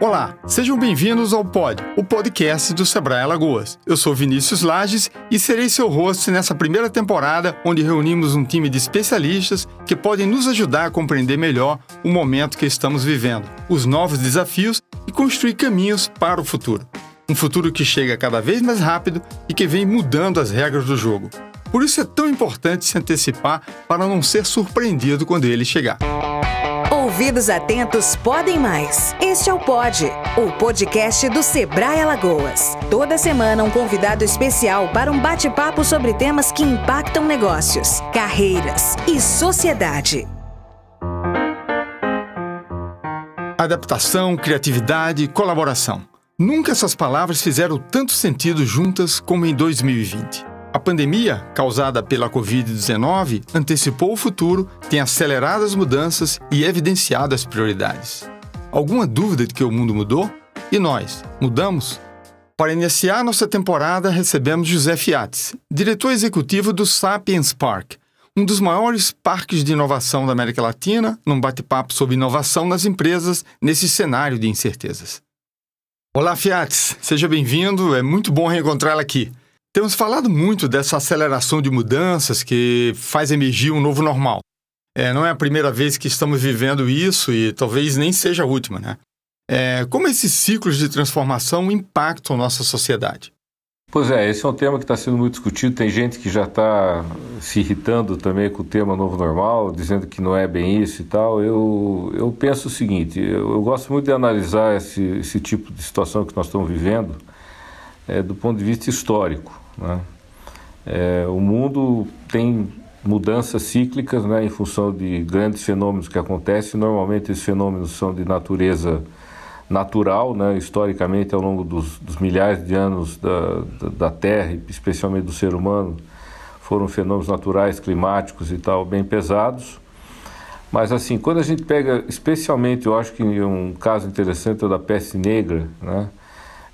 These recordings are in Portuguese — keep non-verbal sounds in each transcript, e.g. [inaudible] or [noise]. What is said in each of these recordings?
Olá, sejam bem-vindos ao Pod, o podcast do Sebrae Alagoas. Eu sou Vinícius Lages e serei seu host nessa primeira temporada, onde reunimos um time de especialistas que podem nos ajudar a compreender melhor o momento que estamos vivendo, os novos desafios e construir caminhos para o futuro. Um futuro que chega cada vez mais rápido e que vem mudando as regras do jogo. Por isso é tão importante se antecipar para não ser surpreendido quando ele chegar. Ouvidos atentos podem mais. Este é o Pod, o podcast do Sebrae Alagoas. Toda semana um convidado especial para um bate-papo sobre temas que impactam negócios, carreiras e sociedade. Adaptação, criatividade, colaboração. Nunca essas palavras fizeram tanto sentido juntas como em 2020. Pandemia, causada pela Covid-19, antecipou o futuro, tem acelerado as mudanças e evidenciado as prioridades. Alguma dúvida de que o mundo mudou? E nós, mudamos? Para iniciar nossa temporada, recebemos José Fiates, diretor executivo do Sapiens Park, um dos maiores parques de inovação da América Latina, num bate-papo sobre inovação nas empresas nesse cenário de incertezas. Olá, Fiates, seja bem-vindo, é muito bom reencontrá-la aqui. Temos falado muito dessa aceleração de mudanças que faz emergir um novo normal. É, não é a primeira vez que estamos vivendo isso e talvez nem seja a última, né? É, como esses ciclos de transformação impactam nossa sociedade? Pois é, esse é um tema que está sendo muito discutido. Tem gente que já está se irritando também com o tema novo normal, dizendo que não é bem isso e tal. Eu, eu penso o seguinte: eu, eu gosto muito de analisar esse, esse tipo de situação que nós estamos vivendo é, do ponto de vista histórico. Né? É, o mundo tem mudanças cíclicas né, em função de grandes fenômenos que acontecem. Normalmente esses fenômenos são de natureza natural, né, historicamente ao longo dos, dos milhares de anos da, da, da, Terra, especialmente do ser humano, foram fenômenos naturais, climáticos e tal, bem pesados. Mas assim, quando a gente pega, especialmente, eu acho que um caso interessante é da peste negra, né,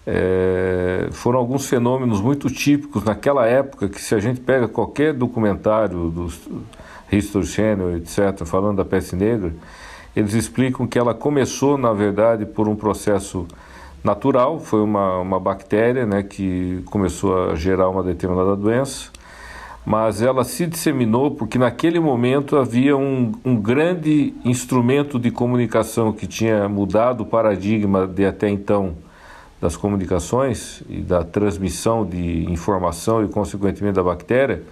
é, foram alguns fenômenos muito típicos naquela época que se a gente pega qualquer documentário do History Channel, etc., falando da peste negra, eles explicam que ela começou, na verdade, por um processo natural, foi uma, uma bactéria né, que começou a gerar uma determinada doença, mas ela se disseminou porque naquele momento havia um, um grande instrumento de comunicação que tinha mudado o paradigma de até então das comunicações e da transmissão de informação e, consequentemente, da bactéria,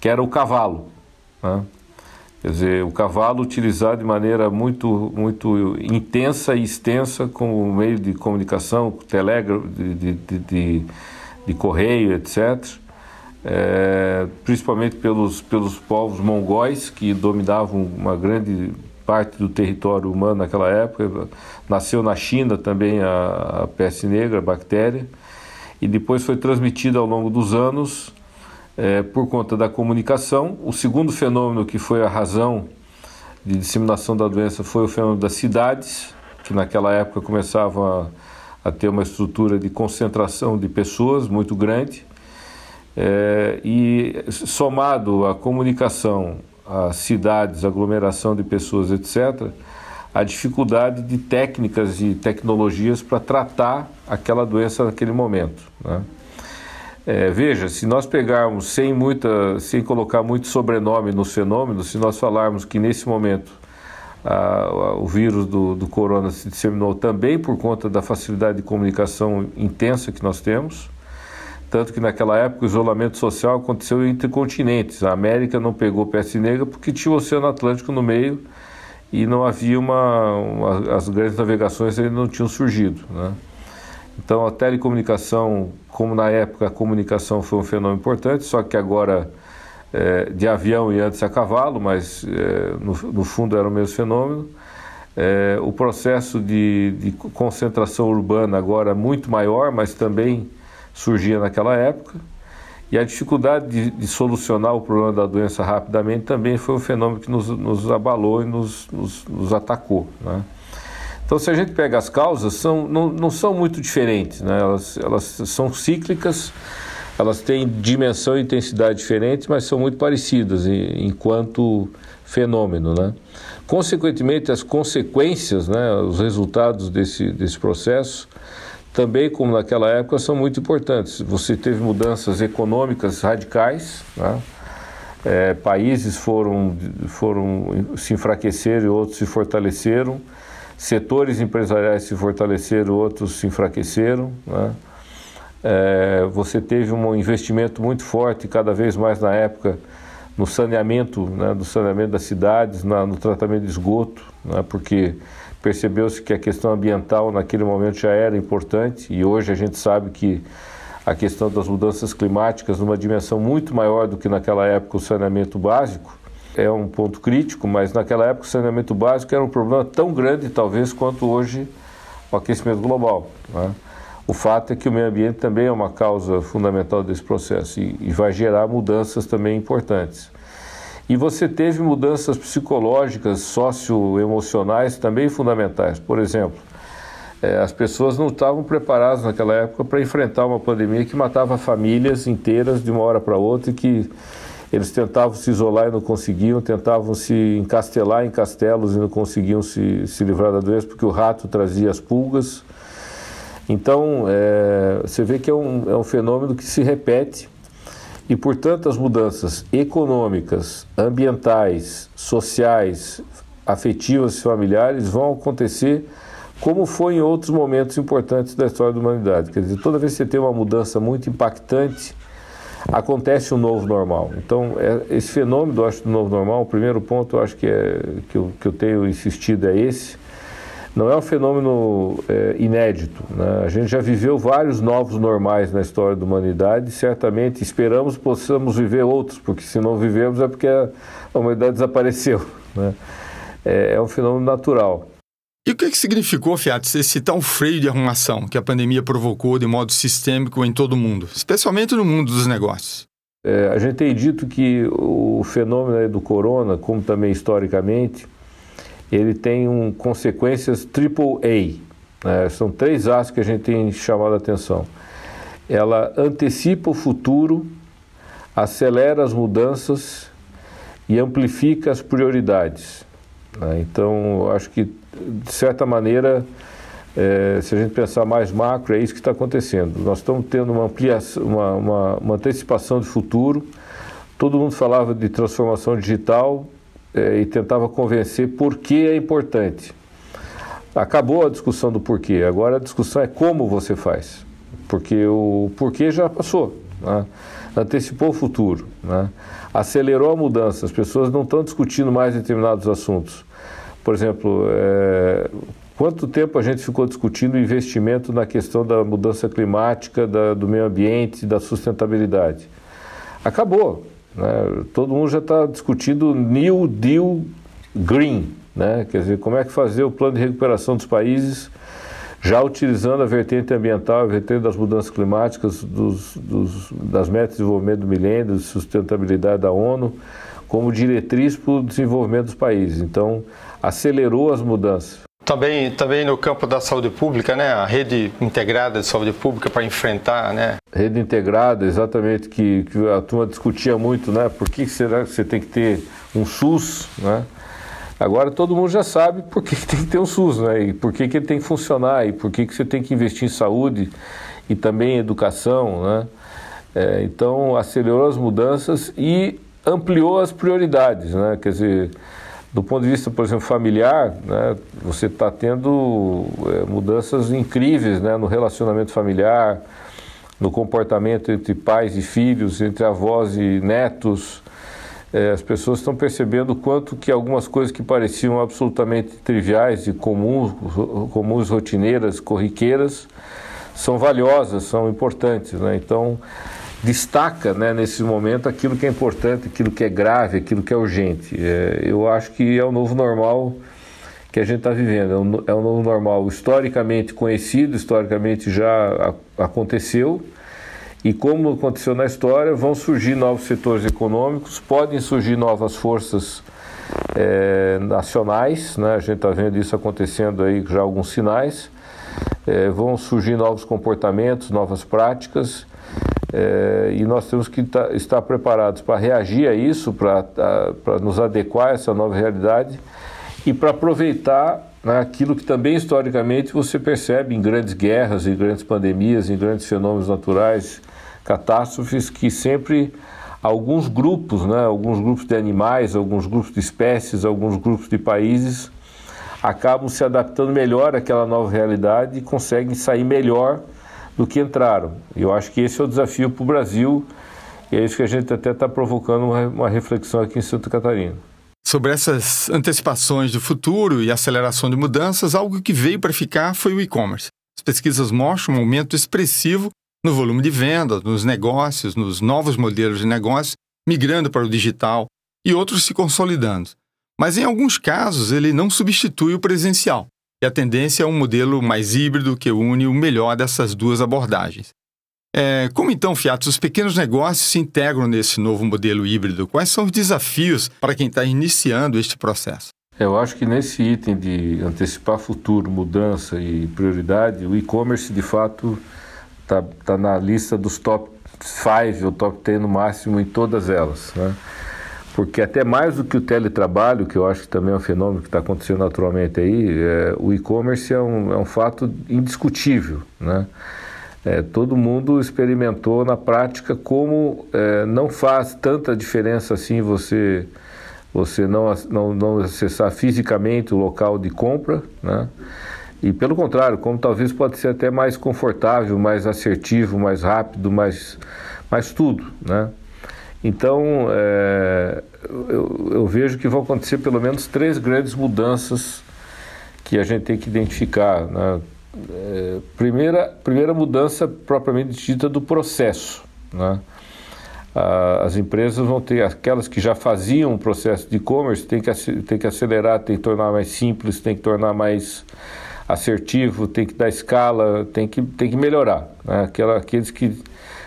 que era o cavalo. Né? Quer dizer, o cavalo utilizado de maneira muito, muito intensa e extensa como meio de comunicação, telégrafo, de, de, de, de correio, etc. É, principalmente pelos, pelos povos mongóis que dominavam uma grande parte do território humano naquela época. Nasceu na China também a, a peste negra, a bactéria, e depois foi transmitida ao longo dos anos é, por conta da comunicação. O segundo fenômeno que foi a razão de disseminação da doença foi o fenômeno das cidades, que naquela época começavam a, a ter uma estrutura de concentração de pessoas muito grande. É, e somado à comunicação as cidades, aglomeração de pessoas, etc., a dificuldade de técnicas e tecnologias para tratar aquela doença naquele momento. Né? É, veja, se nós pegarmos sem, muita, sem colocar muito sobrenome nos fenômenos, se nós falarmos que nesse momento a, a, o vírus do, do corona se disseminou também por conta da facilidade de comunicação intensa que nós temos, tanto que naquela época o isolamento social aconteceu entre continentes. A América não pegou peste negra porque tinha o Oceano Atlântico no meio e não havia uma, uma as grandes navegações ainda não tinham surgido. Né? Então a telecomunicação, como na época a comunicação foi um fenômeno importante, só que agora é, de avião e antes a cavalo, mas é, no, no, fundo era o mesmo fenômeno. É, o processo de, de concentração urbana agora muito maior, mas também surgia naquela época. E a dificuldade de, de, solucionar o problema da doença rapidamente também foi um fenômeno que nos, nos abalou e nos, nos, nos atacou. Né? Então, se a gente pega as causas, são, não, não são muito diferentes, né? elas, elas são cíclicas, elas têm dimensão e intensidade diferentes, mas são muito parecidas enquanto fenômeno. Né? Consequentemente, as consequências, né, os resultados desse, desse processo, também, como naquela época, são muito importantes. Você teve mudanças econômicas radicais, né? é, países foram, foram se enfraqueceram e outros se fortaleceram, setores empresariais se fortaleceram, outros se enfraqueceram. Né? É, você teve um investimento muito forte, cada vez mais na época, no saneamento, né, do saneamento das cidades, na, no tratamento de esgoto, né, porque percebeu-se que a questão ambiental naquele momento já era importante e hoje a gente sabe que a questão das mudanças climáticas numa dimensão muito maior do que naquela época o saneamento básico é um ponto crítico, mas naquela época o saneamento básico era um problema tão grande talvez quanto hoje o aquecimento global. Né? O fato é que o meio ambiente também é uma causa fundamental desse processo e, e vai gerar mudanças também importantes. E você teve mudanças psicológicas, socioemocionais também fundamentais. Por exemplo, é, as pessoas não estavam preparadas naquela época para enfrentar uma pandemia que matava famílias inteiras de uma hora para outra e que eles tentavam se isolar e não conseguiam, tentavam se encastelar em castelos e não conseguiam se, se livrar da doença porque o rato trazia as pulgas. Então, é, você vê que é um, é um fenômeno que se repete e, portanto, as mudanças econômicas, ambientais, sociais, afetivas e familiares vão acontecer como foi em outros momentos importantes da história da humanidade. Quer dizer, toda vez que você tem uma mudança muito impactante, acontece um novo normal. Então, é, esse fenômeno, eu acho, do novo normal, o primeiro ponto eu acho que, é, que, eu, que eu tenho insistido é esse, não é um fenômeno é, inédito. Né? A gente já viveu vários novos normais na história da humanidade e certamente esperamos possamos viver outros, porque se não vivemos é porque a, humanidade desapareceu. Né? É, é, um fenômeno natural. E o que, que significou, Fiat, esse tal freio de arrumação que a pandemia provocou de modo sistêmico em todo o mundo, especialmente no mundo dos negócios? É, a gente tem dito que o fenômeno do corona, como também historicamente, ele tem um, consequências triple A. Né? São três A's que a gente tem chamado a atenção. Ela antecipa o futuro, acelera as mudanças e amplifica as prioridades. Né? Então, acho que, de certa maneira, é, se a gente pensar mais macro, é isso que está acontecendo. Nós estamos tendo uma ampliação, uma, uma, uma antecipação de futuro. Todo mundo falava de transformação digital, é, e tentava convencer por que é importante. Acabou a discussão do porquê, agora a discussão é como você faz, porque o porquê já passou, né? antecipou o futuro, né? acelerou a mudança, as pessoas não estão discutindo mais determinados assuntos. Por exemplo, é, quanto tempo a gente ficou discutindo investimento na questão da mudança climática, da, do meio ambiente, da sustentabilidade? Acabou. Né? Todo mundo já está discutindo New Deal Green, né? quer dizer, como é que fazer o plano de recuperação dos países já utilizando a vertente ambiental, a vertente das mudanças climáticas, dos, dos, das metas de desenvolvimento do milênio, de sustentabilidade da ONU, como diretriz para o desenvolvimento dos países. Então, acelerou as mudanças. Também, também no campo da saúde pública, né? A rede integrada de saúde pública para enfrentar, né? Rede integrada, exatamente, que, que a turma discutia muito, né? Por que será que você tem que ter um SUS, né? Agora todo mundo já sabe por que, tem que ter um SUS, né? E por que, que ele tem que funcionar, e por que, que você tem que investir em saúde e também em educação, né? É, então acelerou as mudanças e ampliou as prioridades, né? Quer dizer, do ponto de vista, por exemplo, familiar, né, você está tendo é, mudanças incríveis né, no relacionamento familiar, no comportamento entre pais e filhos, entre avós e netos. É, as pessoas estão percebendo quanto que algumas coisas que pareciam absolutamente triviais e comuns, comuns rotineiras, corriqueiras, são valiosas, são importantes. Né? Então, destaca né, nesse momento aquilo que é importante, aquilo que é grave, aquilo que é urgente. É, eu acho que é o novo normal que a gente está vivendo. É um, é um novo normal historicamente conhecido, historicamente já a, aconteceu. E como aconteceu na história, vão surgir novos setores econômicos, podem surgir novas forças é, nacionais, né? a gente está vendo isso acontecendo aí já alguns sinais. É, vão surgir novos comportamentos, novas práticas é, e nós temos que tá, estar preparados para reagir a isso, para nos adequar a essa nova realidade e para aproveitar né, aquilo que também historicamente você percebe em grandes guerras, em grandes pandemias, em grandes fenômenos naturais, catástrofes, que sempre alguns grupos, né, alguns grupos de animais, alguns grupos de espécies, alguns grupos de países acabam se adaptando melhor àquela nova realidade e conseguem sair melhor do que entraram. Eu acho que esse é o desafio para o Brasil e é isso que a gente até está provocando uma, reflexão aqui em Santa Catarina. Sobre essas antecipações do futuro e aceleração de mudanças, algo que veio para ficar foi o e-commerce. As pesquisas mostram um aumento expressivo no volume de vendas, nos negócios, nos novos modelos de negócio, migrando para o digital e outros se consolidando. Mas em alguns casos ele não substitui o presencial, e a tendência é um modelo mais híbrido que une o melhor dessas duas abordagens. É, como então, Fiat, os pequenos negócios se integram nesse novo modelo híbrido? Quais são os desafios para quem está iniciando este processo? Eu acho que nesse item de antecipar futuro, mudança e prioridade, o e-commerce de fato está tá na lista dos top 5 ou top 10 no máximo em todas elas. Né? Porque até mais do que o teletrabalho, que eu acho que também é um fenômeno que está acontecendo naturalmente aí, é, o e-commerce é um, é um fato indiscutível. Né? É, todo mundo experimentou na prática como é, não faz tanta diferença assim você você não, não, não acessar fisicamente o local de compra, né? E pelo contrário, como talvez pode ser até mais confortável, mais assertivo, mais rápido, mais, mais tudo, né? Então, é, eu, eu vejo que vão acontecer pelo menos três grandes mudanças que a gente tem que identificar, né? é, primeira, primeira mudança propriamente dita do processo. Né? as empresas vão ter, aquelas que já faziam o processo de e-commerce, tem que, tem que acelerar, tem que tornar mais simples, tem que tornar mais assertivo, tem que dar escala, tem que, tem que melhorar. Né? Aquela, aqueles que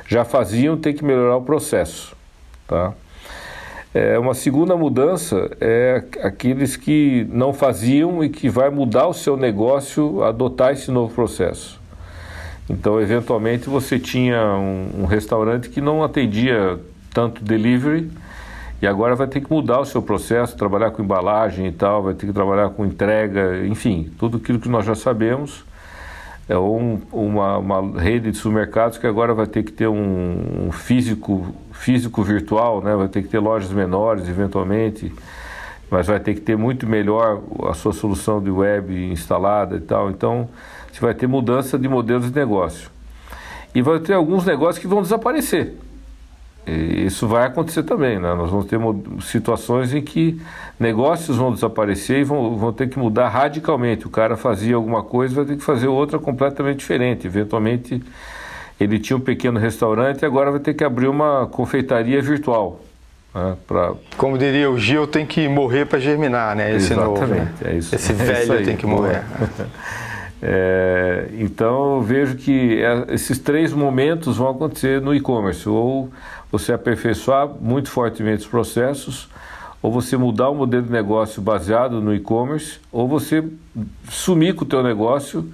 já faziam tem que melhorar o processo. Tá? É, uma segunda mudança é aqueles que não faziam e que vai mudar o seu negócio adotar esse novo processo. Então, eventualmente, você tinha um, um restaurante que não atendia tanto delivery e agora vai ter que mudar o seu processo, trabalhar com embalagem e tal, vai ter que trabalhar com entrega, enfim, tudo aquilo que nós já sabemos é um, uma, uma, rede de supermercados que agora vai ter que ter um, um, físico, físico virtual, né? vai ter que ter lojas menores eventualmente, mas vai ter que ter muito melhor a sua solução de web instalada e tal. Então, você vai ter mudança de modelos de negócio. E vai ter alguns negócios que vão desaparecer. E isso vai acontecer também, né? Nós vamos ter situações em que negócios vão desaparecer e vão, vão ter que mudar radicalmente. O cara fazia alguma coisa, vai ter que fazer outra completamente diferente. Eventualmente, ele tinha um pequeno restaurante e agora vai ter que abrir uma confeitaria virtual. Né? Pra... Como diria o Gil, tem que morrer para germinar, né? Esse Exatamente, novo, né? [laughs] é isso. Esse velho é isso tem que morrer. [laughs] É, então vejo que é, esses três momentos vão acontecer no e-commerce, ou você aperfeiçoar muito fortemente os processos, ou você mudar o modelo de negócio baseado no e-commerce, ou você sumir com o teu negócio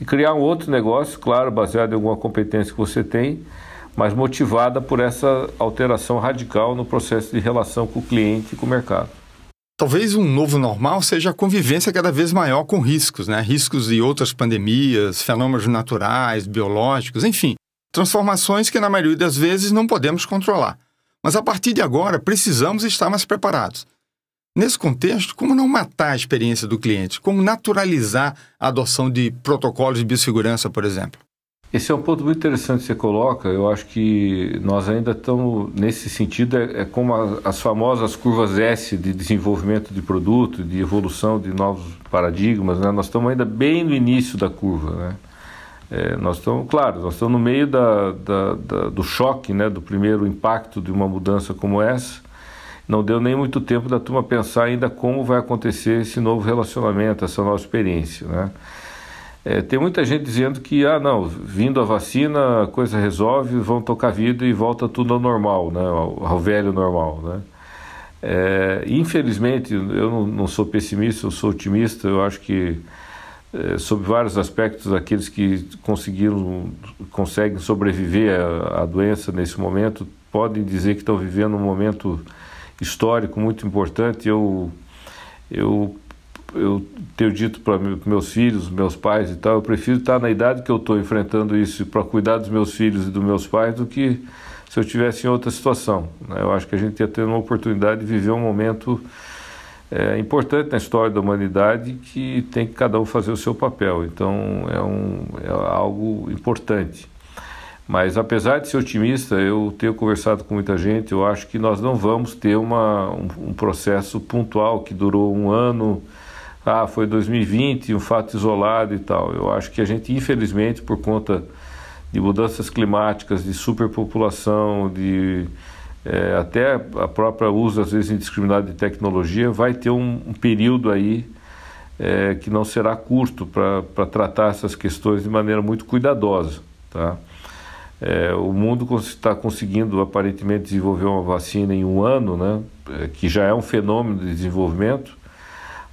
e criar um outro negócio, claro, baseado em alguma competência que você tem, mas motivada por essa alteração radical no processo de relação com o cliente e com o mercado. Talvez um novo normal seja a convivência cada vez maior com riscos, né? Riscos de outras pandemias, fenômenos naturais, biológicos, enfim, transformações que na maioria das vezes não podemos controlar. Mas a partir de agora precisamos estar mais preparados. Nesse contexto, como não matar a experiência do cliente? Como naturalizar a adoção de protocolos de biossegurança, por exemplo? Esse é um ponto muito interessante que você coloca. Eu acho que nós ainda estamos, nesse sentido, é, é como a, as famosas curvas S de desenvolvimento de produto, de evolução de novos paradigmas. Né? Nós estamos ainda bem no início da curva. Né? É, nós estamos, claro, nós estamos no meio da, da, da, do choque, né? do primeiro impacto de uma mudança como essa. Não deu nem muito tempo da turma pensar ainda como vai acontecer esse novo relacionamento, essa nova experiência. Né? É, tem muita gente dizendo que, ah, não, vindo a vacina, a coisa resolve, vão tocar vida e volta tudo ao normal, né, ao, ao velho normal, né. É, infelizmente, eu não, não, sou pessimista, eu sou otimista, eu acho que, é, sob vários aspectos, aqueles que conseguiram, conseguem sobreviver à, à doença nesse momento, podem dizer que estão vivendo um momento histórico muito importante. Eu, eu eu tenho dito para meus filhos, meus pais e tal, eu prefiro estar na idade que eu estou enfrentando isso para cuidar dos meus filhos e dos meus pais do que se eu tivesse em outra situação. Né? Eu acho que a gente ia ter uma oportunidade de viver um momento é, importante na história da humanidade que tem que cada um fazer o seu papel. Então é, um, é algo importante. Mas apesar de ser otimista, eu tenho conversado com muita gente, eu acho que nós não vamos ter uma, um, um processo pontual que durou um ano, ah, foi 2020, um fato isolado e tal. Eu acho que a gente, infelizmente, por conta de mudanças climáticas, de superpopulação, de é, até a própria uso, às vezes, indiscriminado de tecnologia, vai ter um, um período aí é, que não será curto para tratar essas questões de maneira muito cuidadosa. Tá? É, o mundo está conseguindo aparentemente desenvolver uma vacina em um ano, né, é, que já é um fenômeno de desenvolvimento,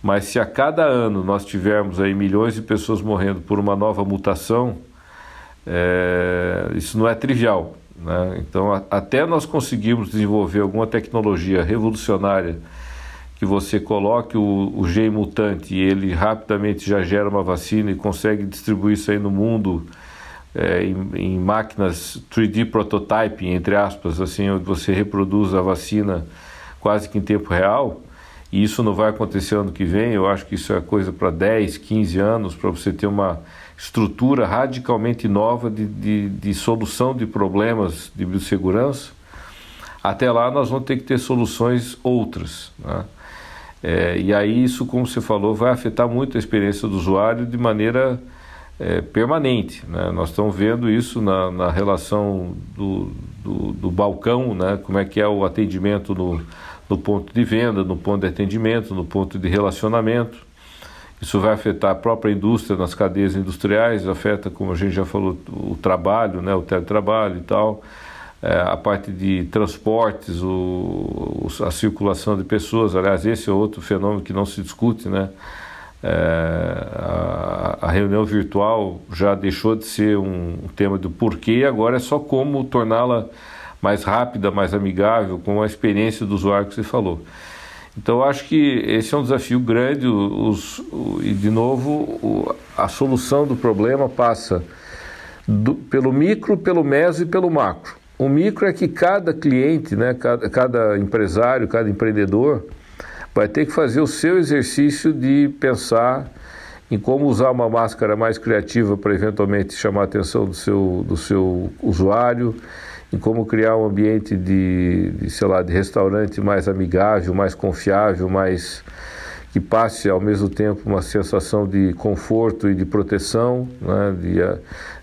mas se a cada ano nós tivermos aí milhões de pessoas morrendo por uma nova mutação, é, isso não é trivial. Né? Então, a, até nós conseguirmos desenvolver alguma tecnologia revolucionária que você coloque o, o gene mutante e ele rapidamente já gera uma vacina e consegue distribuir isso aí no mundo é, em, em, máquinas 3D prototyping, entre aspas, assim, onde você reproduz a vacina quase que em tempo real, e isso não vai acontecer ano que vem, eu acho que isso é coisa para 10, 15 anos, para você ter uma estrutura radicalmente nova de, de, de solução de problemas de biossegurança. Até lá nós vamos ter que ter soluções outras. Né? É, e aí isso, como você falou, vai afetar muito a experiência do usuário de maneira é, permanente. Né? Nós estamos vendo isso na, na relação do, do, do, balcão, né? como é que é o atendimento no, no ponto de venda, no ponto de atendimento, no ponto de relacionamento. Isso vai afetar a própria indústria nas cadeias industriais, afeta, como a gente já falou, o trabalho, né? o teletrabalho e tal. É, a parte de transportes, o, a circulação de pessoas. Aliás, esse é outro fenômeno que não se discute, né? É, a, a, reunião virtual já deixou de ser um, tema do porquê, agora é só como torná-la mais rápida, mais amigável, com a experiência do usuário que você falou. Então, eu acho que esse é um desafio grande os, e, de novo, o, a solução do problema passa do, pelo micro, pelo meso e pelo macro. O micro é que cada cliente, né, cada, cada empresário, cada empreendedor, vai ter que fazer o seu exercício de pensar em como usar uma máscara mais criativa para eventualmente chamar a atenção do seu, do seu usuário, em como criar um ambiente de, de, sei lá, de restaurante mais amigável, mais confiável, mais que passe ao mesmo tempo uma sensação de conforto e de proteção, né, de,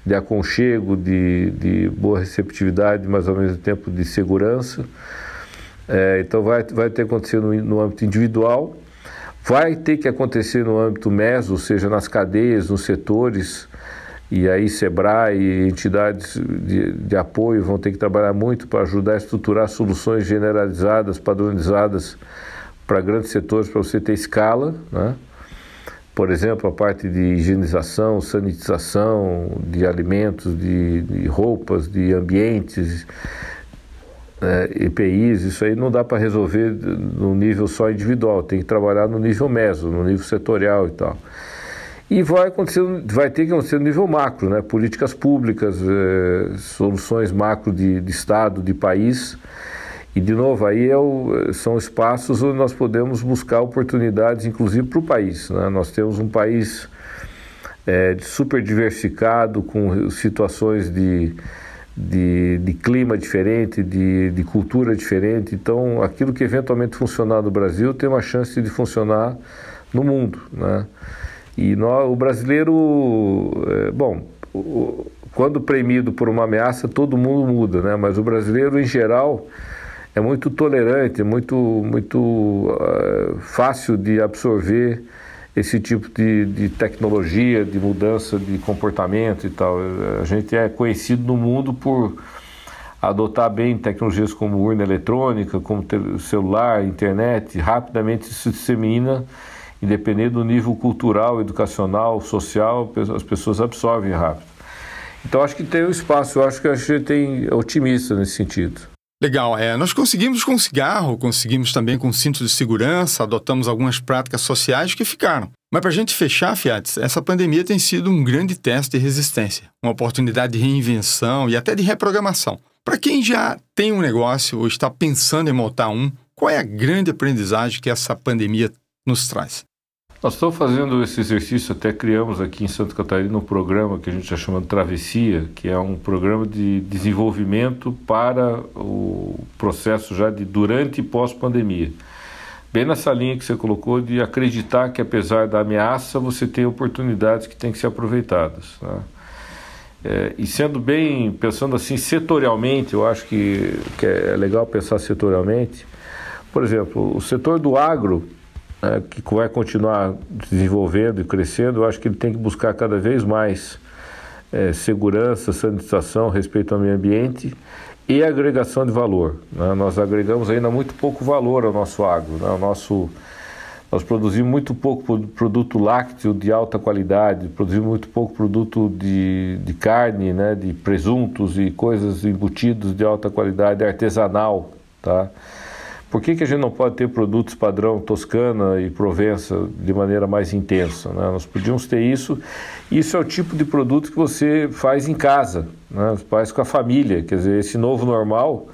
de aconchego, de, de boa receptividade, mas ao mesmo tempo de segurança. É, então vai, vai ter que acontecer no, no âmbito individual, vai ter que acontecer no âmbito meso, ou seja, nas cadeias, nos setores, e aí SEBRAE e entidades de, de apoio vão ter que trabalhar muito para ajudar a estruturar soluções generalizadas, padronizadas para grandes setores, para você ter escala, né? por exemplo, a parte de higienização, sanitização de alimentos, de, de roupas, de ambientes, é, EPIs, isso aí não dá para resolver no nível só individual, tem que trabalhar no nível meso, no nível setorial e tal. E vai acontecer, vai ter que acontecer no nível macro, né? políticas públicas, é, soluções macro de, de Estado, de país. E, de novo, aí é o, são espaços onde nós podemos buscar oportunidades, inclusive para o país. Né? Nós temos um país é, super diversificado, com situações de de, de clima diferente, de, de cultura diferente. Então, aquilo que eventualmente funcionar no Brasil tem uma chance de funcionar no mundo, né? E o brasileiro, é, bom, quando premido por uma ameaça, todo mundo muda, né? Mas o brasileiro, em geral, é muito tolerante, muito, muito uh, fácil de absorver esse tipo de, de tecnologia, de mudança de comportamento e tal. A gente é conhecido no mundo por adotar bem tecnologias como urna eletrônica, como celular, internet, rapidamente se dissemina, independente do nível cultural, educacional, social, as pessoas absorvem rápido. Então acho que tem um espaço, acho que a gente tem otimista nesse sentido. Legal, é. Nós conseguimos com cigarro, conseguimos também com cinto de segurança, adotamos algumas práticas sociais que ficaram. Mas para a gente fechar, Fiat, essa pandemia tem sido um grande teste de resistência, uma oportunidade de reinvenção e até de reprogramação. Para quem já tem um negócio ou está pensando em montar um, qual é a grande aprendizagem que essa pandemia nos traz? Nós estamos fazendo esse exercício, até criamos aqui em Santa Catarina um programa que a gente está chamando Travessia, que é um programa de desenvolvimento para o processo já de durante e pós-pandemia. Bem nessa linha que você colocou de acreditar que apesar da ameaça você tem oportunidades que têm que ser aproveitadas. Né? É, e sendo bem, pensando assim setorialmente, eu acho que, que é legal pensar setorialmente. Por exemplo, o setor do agro, é, que vai continuar desenvolvendo e crescendo, eu acho que ele tem que buscar cada vez mais é, segurança, sanitização, respeito ao meio ambiente e agregação de valor. Né? Nós agregamos ainda muito pouco valor ao nosso agro. Né? O nosso nós produzimos muito pouco produto lácteo de alta qualidade, produzimos muito pouco produto de, de carne, né, de presuntos e coisas embutidos de alta qualidade artesanal, tá? Por que, que a gente não pode ter produtos padrão Toscana e Provença de maneira mais intensa? Né? Nós podíamos ter isso. Isso é o tipo de produto que você faz em casa, né? faz com a família. Quer dizer, esse novo normal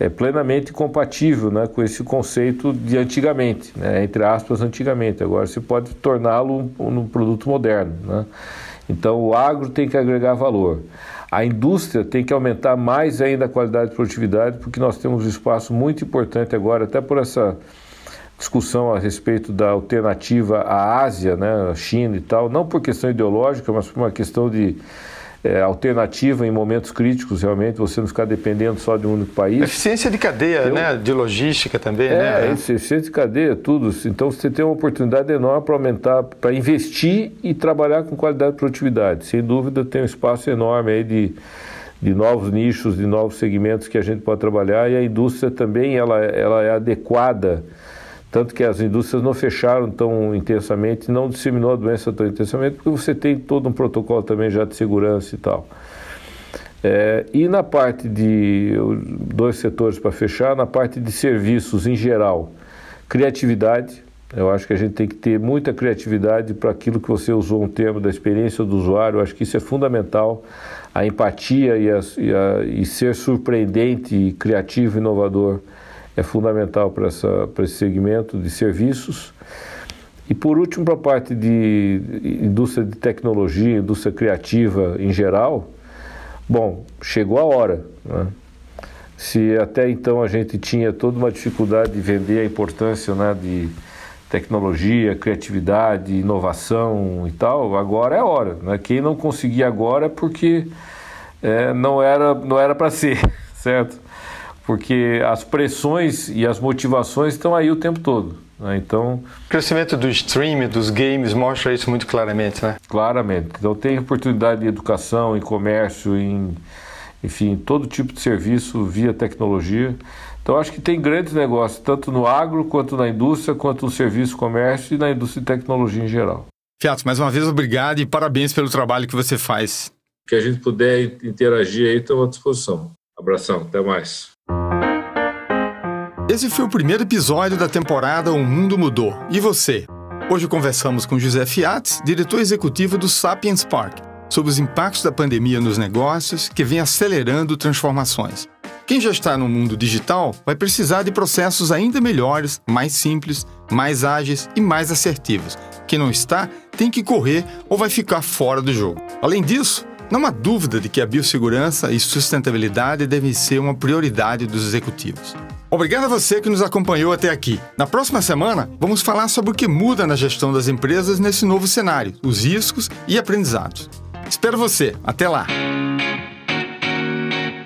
é plenamente compatível né, com esse conceito de antigamente, né, entre aspas, antigamente. Agora você pode torná-lo um, um, produto moderno. Né? Então o agro tem que agregar valor. A indústria tem que aumentar mais ainda a qualidade de produtividade, porque nós temos um espaço muito importante agora, até por essa discussão a respeito da alternativa à Ásia, né, China e tal, não por questão ideológica, mas por uma questão de é, alternativa em momentos críticos, realmente, você não ficar dependendo só de um único país. Eficiência de cadeia, Eu, né? De logística também, é, né? É, eficiência de cadeia, tudo. Então você tem uma oportunidade enorme para aumentar, para investir e trabalhar com qualidade e produtividade. Sem dúvida, tem um espaço enorme aí de, de novos nichos, de novos segmentos que a gente pode trabalhar e a indústria também ela, ela é adequada tanto que as indústrias não fecharam tão intensamente, não disseminou a doença tão intensamente, porque você tem todo um protocolo também já de segurança e tal. É, e na parte de dois setores para fechar, na parte de serviços em geral, criatividade. Eu acho que a gente tem que ter muita criatividade para aquilo que você usou um termo da experiência do usuário. Eu acho que isso é fundamental. A empatia e, a, e, a, e ser surpreendente, criativo, inovador é fundamental para, esse segmento de serviços. E por último, para a parte de indústria de tecnologia, indústria criativa em geral, bom, chegou a hora. Né? Se até então a gente tinha toda uma dificuldade de vender a importância né, de tecnologia, criatividade, inovação e tal, agora é hora. Né? Quem não conseguir agora é porque é, não era não era para ser, [laughs] certo? Porque as pressões e as motivações estão aí o tempo todo. Né? Então, o crescimento do streaming, dos games, mostra isso muito claramente, né? Claramente. Então, tem oportunidade de educação, em comércio, em, enfim, todo tipo de serviço via tecnologia. Então, acho que tem grandes negócios, tanto no agro, quanto na indústria, quanto no serviço, comércio e na indústria de tecnologia em geral. Fiato, mais uma vez, obrigado e parabéns pelo trabalho que você faz. Que a gente puder interagir aí, estou à disposição. Abração, até mais. Esse foi o primeiro episódio da temporada O Mundo Mudou. E você? Hoje conversamos com José Fiat, diretor executivo do Sapiens Park, sobre os impactos da pandemia nos negócios que vem acelerando transformações. Quem já está no mundo digital vai precisar de processos ainda melhores, mais simples, mais ágeis e mais assertivos. Quem não está tem que correr ou vai ficar fora do jogo. Além disso, não há dúvida de que a biossegurança e sustentabilidade devem ser uma prioridade dos executivos. Obrigado a você que nos acompanhou até aqui. Na próxima semana, vamos falar sobre o que muda na gestão das empresas nesse novo cenário, os riscos e aprendizados. Espero você. Até lá.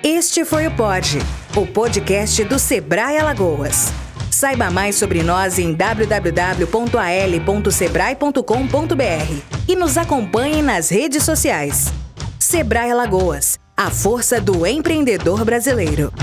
Este foi o Pod, o podcast do Sebrae Alagoas. Saiba mais sobre nós em www.al.sebrae.com.br e nos acompanhe nas redes sociais. Sebrae Alagoas, a força do empreendedor brasileiro.